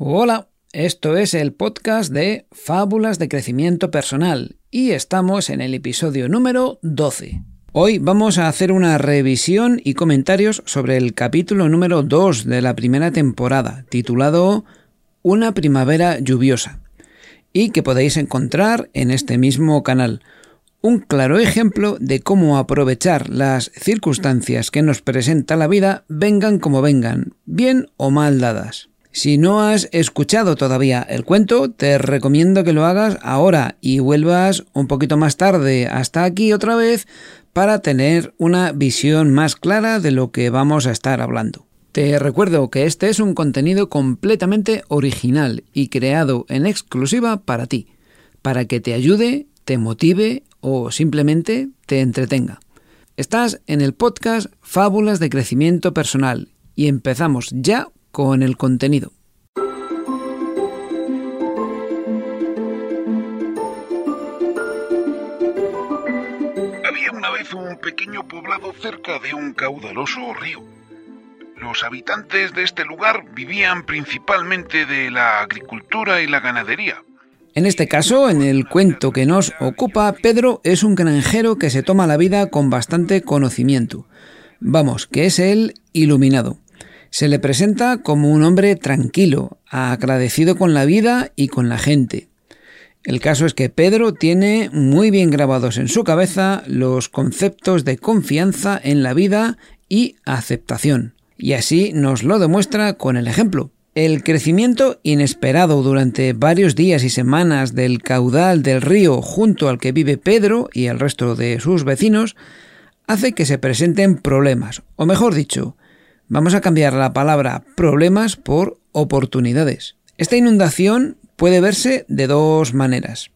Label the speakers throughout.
Speaker 1: Hola, esto es el podcast de Fábulas de Crecimiento Personal y estamos en el episodio número 12. Hoy vamos a hacer una revisión y comentarios sobre el capítulo número 2 de la primera temporada, titulado Una primavera lluviosa, y que podéis encontrar en este mismo canal. Un claro ejemplo de cómo aprovechar las circunstancias que nos presenta la vida, vengan como vengan, bien o mal dadas. Si no has escuchado todavía el cuento, te recomiendo que lo hagas ahora y vuelvas un poquito más tarde hasta aquí otra vez para tener una visión más clara de lo que vamos a estar hablando. Te recuerdo que este es un contenido completamente original y creado en exclusiva para ti, para que te ayude, te motive o simplemente te entretenga. Estás en el podcast Fábulas de Crecimiento Personal y empezamos ya con el contenido.
Speaker 2: un pequeño poblado cerca de un caudaloso río. Los habitantes de este lugar vivían principalmente de la agricultura y la ganadería.
Speaker 1: En este caso, en el cuento que nos ocupa, Pedro es un granjero que se toma la vida con bastante conocimiento. Vamos, que es el iluminado. Se le presenta como un hombre tranquilo, agradecido con la vida y con la gente. El caso es que Pedro tiene muy bien grabados en su cabeza los conceptos de confianza en la vida y aceptación. Y así nos lo demuestra con el ejemplo. El crecimiento inesperado durante varios días y semanas del caudal del río junto al que vive Pedro y el resto de sus vecinos hace que se presenten problemas, o mejor dicho, vamos a cambiar la palabra problemas por oportunidades. Esta inundación puede verse de dos maneras.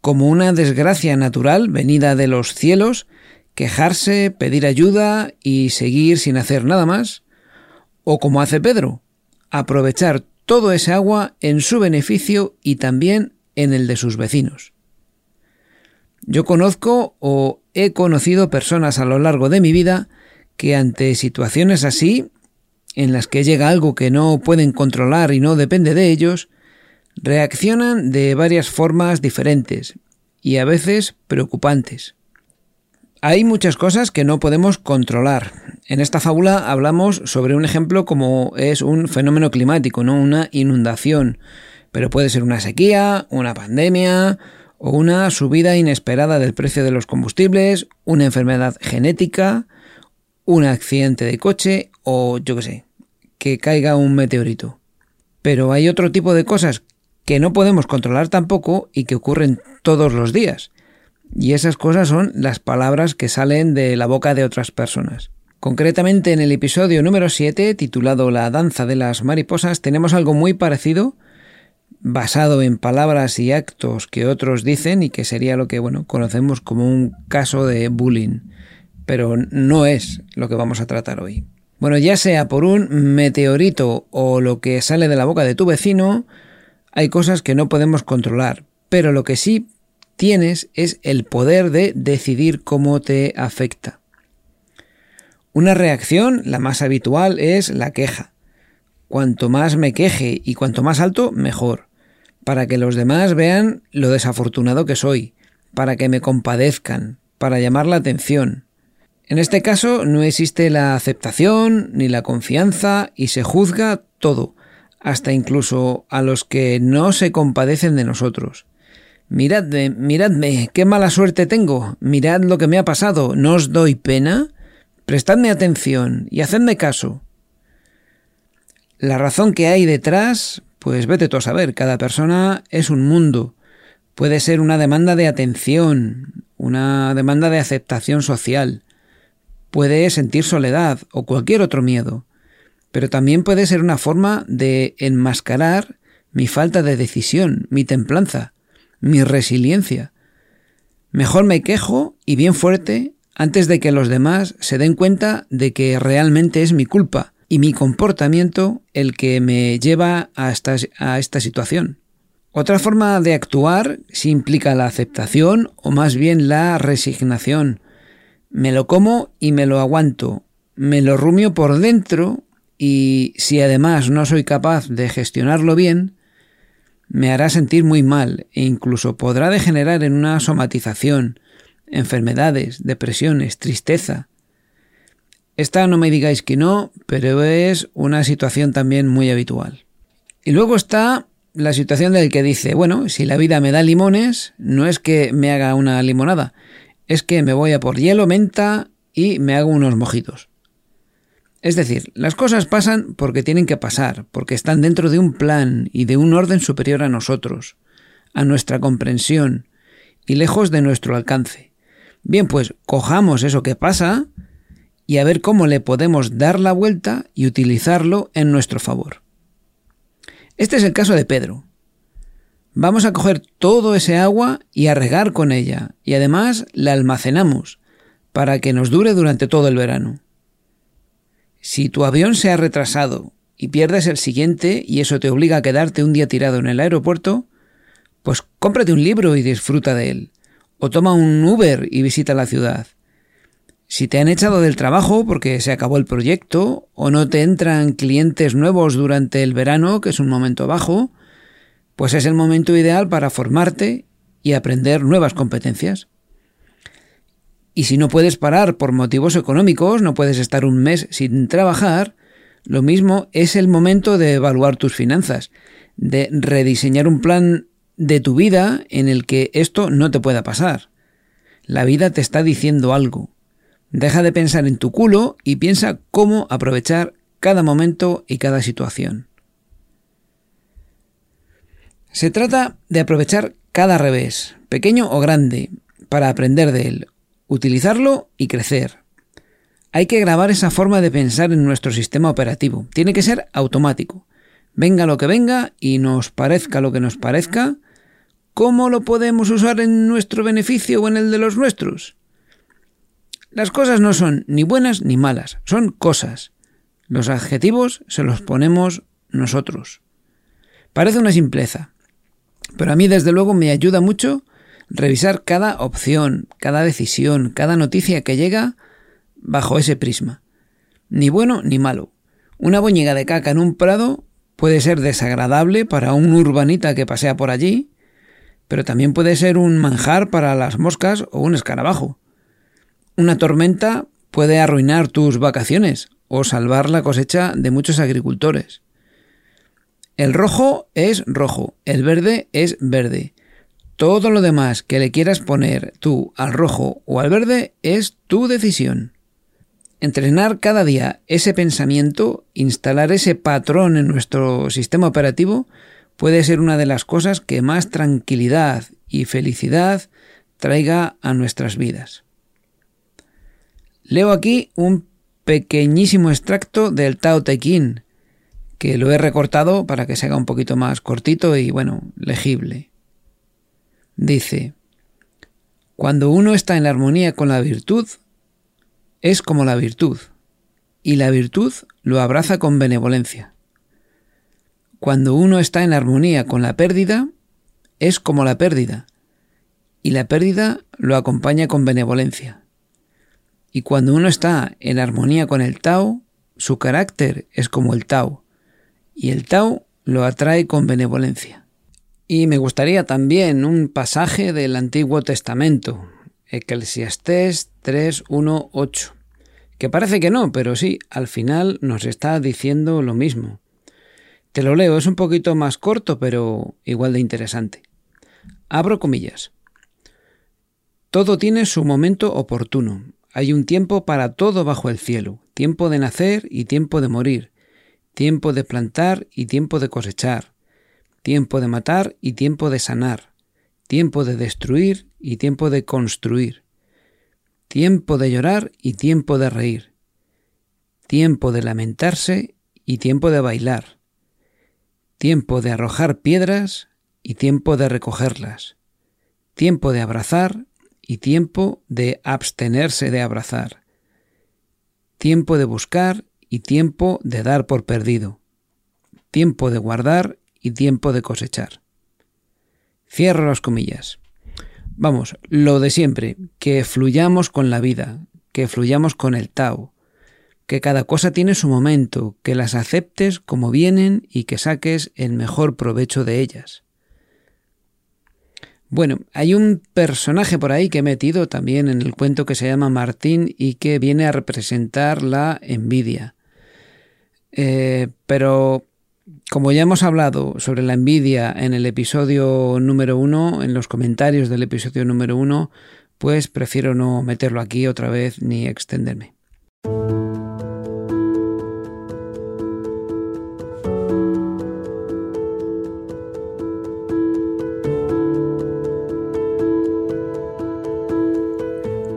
Speaker 1: Como una desgracia natural venida de los cielos, quejarse, pedir ayuda y seguir sin hacer nada más, o como hace Pedro, aprovechar todo ese agua en su beneficio y también en el de sus vecinos. Yo conozco o he conocido personas a lo largo de mi vida que ante situaciones así, en las que llega algo que no pueden controlar y no depende de ellos, reaccionan de varias formas diferentes y a veces preocupantes. Hay muchas cosas que no podemos controlar. En esta fábula hablamos sobre un ejemplo como es un fenómeno climático, no una inundación, pero puede ser una sequía, una pandemia o una subida inesperada del precio de los combustibles, una enfermedad genética, un accidente de coche o yo qué sé, que caiga un meteorito. Pero hay otro tipo de cosas que no podemos controlar tampoco y que ocurren todos los días. Y esas cosas son las palabras que salen de la boca de otras personas. Concretamente en el episodio número 7, titulado La danza de las mariposas, tenemos algo muy parecido, basado en palabras y actos que otros dicen y que sería lo que, bueno, conocemos como un caso de bullying. Pero no es lo que vamos a tratar hoy. Bueno, ya sea por un meteorito o lo que sale de la boca de tu vecino, hay cosas que no podemos controlar, pero lo que sí tienes es el poder de decidir cómo te afecta. Una reacción, la más habitual, es la queja. Cuanto más me queje y cuanto más alto, mejor, para que los demás vean lo desafortunado que soy, para que me compadezcan, para llamar la atención. En este caso no existe la aceptación ni la confianza y se juzga todo, hasta incluso a los que no se compadecen de nosotros. Miradme, miradme, qué mala suerte tengo, mirad lo que me ha pasado, ¿no os doy pena? Prestadme atención y hacedme caso. La razón que hay detrás, pues vete tú a saber, cada persona es un mundo. Puede ser una demanda de atención, una demanda de aceptación social, puede sentir soledad o cualquier otro miedo. pero también puede ser una forma de enmascarar mi falta de decisión, mi templanza, mi resiliencia. Mejor me quejo y bien fuerte antes de que los demás se den cuenta de que realmente es mi culpa y mi comportamiento el que me lleva a esta, a esta situación. Otra forma de actuar si implica la aceptación o más bien la resignación. Me lo como y me lo aguanto, me lo rumio por dentro y si además no soy capaz de gestionarlo bien, me hará sentir muy mal e incluso podrá degenerar en una somatización, enfermedades, depresiones, tristeza. Esta no me digáis que no, pero es una situación también muy habitual. Y luego está la situación del que dice, bueno, si la vida me da limones, no es que me haga una limonada, es que me voy a por hielo, menta y me hago unos mojitos. Es decir, las cosas pasan porque tienen que pasar, porque están dentro de un plan y de un orden superior a nosotros, a nuestra comprensión y lejos de nuestro alcance. Bien, pues cojamos eso que pasa y a ver cómo le podemos dar la vuelta y utilizarlo en nuestro favor. Este es el caso de Pedro. Vamos a coger todo ese agua y a regar con ella, y además la almacenamos para que nos dure durante todo el verano. Si tu avión se ha retrasado y pierdes el siguiente y eso te obliga a quedarte un día tirado en el aeropuerto, pues cómprate un libro y disfruta de él, o toma un Uber y visita la ciudad. Si te han echado del trabajo porque se acabó el proyecto o no te entran clientes nuevos durante el verano, que es un momento bajo, pues es el momento ideal para formarte y aprender nuevas competencias. Y si no puedes parar por motivos económicos, no puedes estar un mes sin trabajar, lo mismo es el momento de evaluar tus finanzas, de rediseñar un plan de tu vida en el que esto no te pueda pasar. La vida te está diciendo algo. Deja de pensar en tu culo y piensa cómo aprovechar cada momento y cada situación. Se trata de aprovechar cada revés, pequeño o grande, para aprender de él, utilizarlo y crecer. Hay que grabar esa forma de pensar en nuestro sistema operativo. Tiene que ser automático. Venga lo que venga y nos parezca lo que nos parezca, ¿cómo lo podemos usar en nuestro beneficio o en el de los nuestros? Las cosas no son ni buenas ni malas, son cosas. Los adjetivos se los ponemos nosotros. Parece una simpleza, pero a mí desde luego me ayuda mucho revisar cada opción, cada decisión, cada noticia que llega bajo ese prisma. Ni bueno ni malo. Una boñiga de caca en un prado puede ser desagradable para un urbanita que pasea por allí, pero también puede ser un manjar para las moscas o un escarabajo. Una tormenta puede arruinar tus vacaciones o salvar la cosecha de muchos agricultores. El rojo es rojo, el verde es verde. Todo lo demás que le quieras poner tú al rojo o al verde es tu decisión. Entrenar cada día ese pensamiento, instalar ese patrón en nuestro sistema operativo, puede ser una de las cosas que más tranquilidad y felicidad traiga a nuestras vidas. Leo aquí un pequeñísimo extracto del Tao Te Ching, que lo he recortado para que se haga un poquito más cortito y bueno, legible. Dice, cuando uno está en armonía con la virtud, es como la virtud, y la virtud lo abraza con benevolencia. Cuando uno está en armonía con la pérdida, es como la pérdida, y la pérdida lo acompaña con benevolencia. Y cuando uno está en armonía con el Tao, su carácter es como el Tao, y el Tao lo atrae con benevolencia. Y me gustaría también un pasaje del Antiguo Testamento, Eclesiastés 3.1.8, que parece que no, pero sí, al final nos está diciendo lo mismo. Te lo leo, es un poquito más corto, pero igual de interesante. Abro comillas. Todo tiene su momento oportuno, hay un tiempo para todo bajo el cielo, tiempo de nacer y tiempo de morir, tiempo de plantar y tiempo de cosechar, tiempo de matar y tiempo de sanar, tiempo de destruir y tiempo de construir, tiempo de llorar y tiempo de reír, tiempo de lamentarse y tiempo de bailar, tiempo de arrojar piedras y tiempo de recogerlas, tiempo de abrazar y tiempo de abstenerse de abrazar, tiempo de buscar y tiempo de dar por perdido, tiempo de guardar y tiempo de cosechar. Cierro las comillas. Vamos, lo de siempre, que fluyamos con la vida, que fluyamos con el Tao, que cada cosa tiene su momento, que las aceptes como vienen y que saques el mejor provecho de ellas. Bueno, hay un personaje por ahí que he metido también en el cuento que se llama Martín y que viene a representar la envidia. Eh, pero como ya hemos hablado sobre la envidia en el episodio número uno, en los comentarios del episodio número uno, pues prefiero no meterlo aquí otra vez ni extenderme.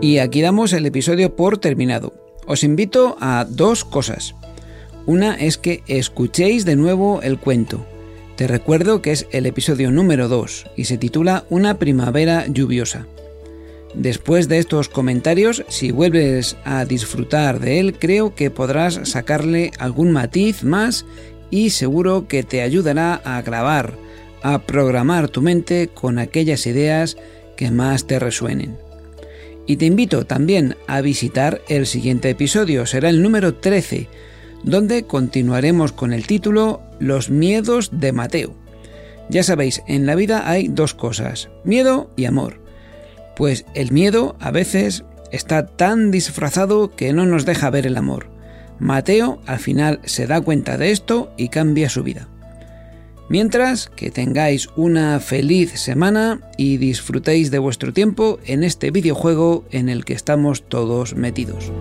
Speaker 1: Y aquí damos el episodio por terminado. Os invito a dos cosas. Una es que escuchéis de nuevo el cuento. Te recuerdo que es el episodio número 2 y se titula Una primavera lluviosa. Después de estos comentarios, si vuelves a disfrutar de él, creo que podrás sacarle algún matiz más y seguro que te ayudará a grabar, a programar tu mente con aquellas ideas que más te resuenen. Y te invito también a visitar el siguiente episodio, será el número 13, donde continuaremos con el título Los miedos de Mateo. Ya sabéis, en la vida hay dos cosas, miedo y amor. Pues el miedo a veces está tan disfrazado que no nos deja ver el amor. Mateo al final se da cuenta de esto y cambia su vida. Mientras, que tengáis una feliz semana y disfrutéis de vuestro tiempo en este videojuego en el que estamos todos metidos.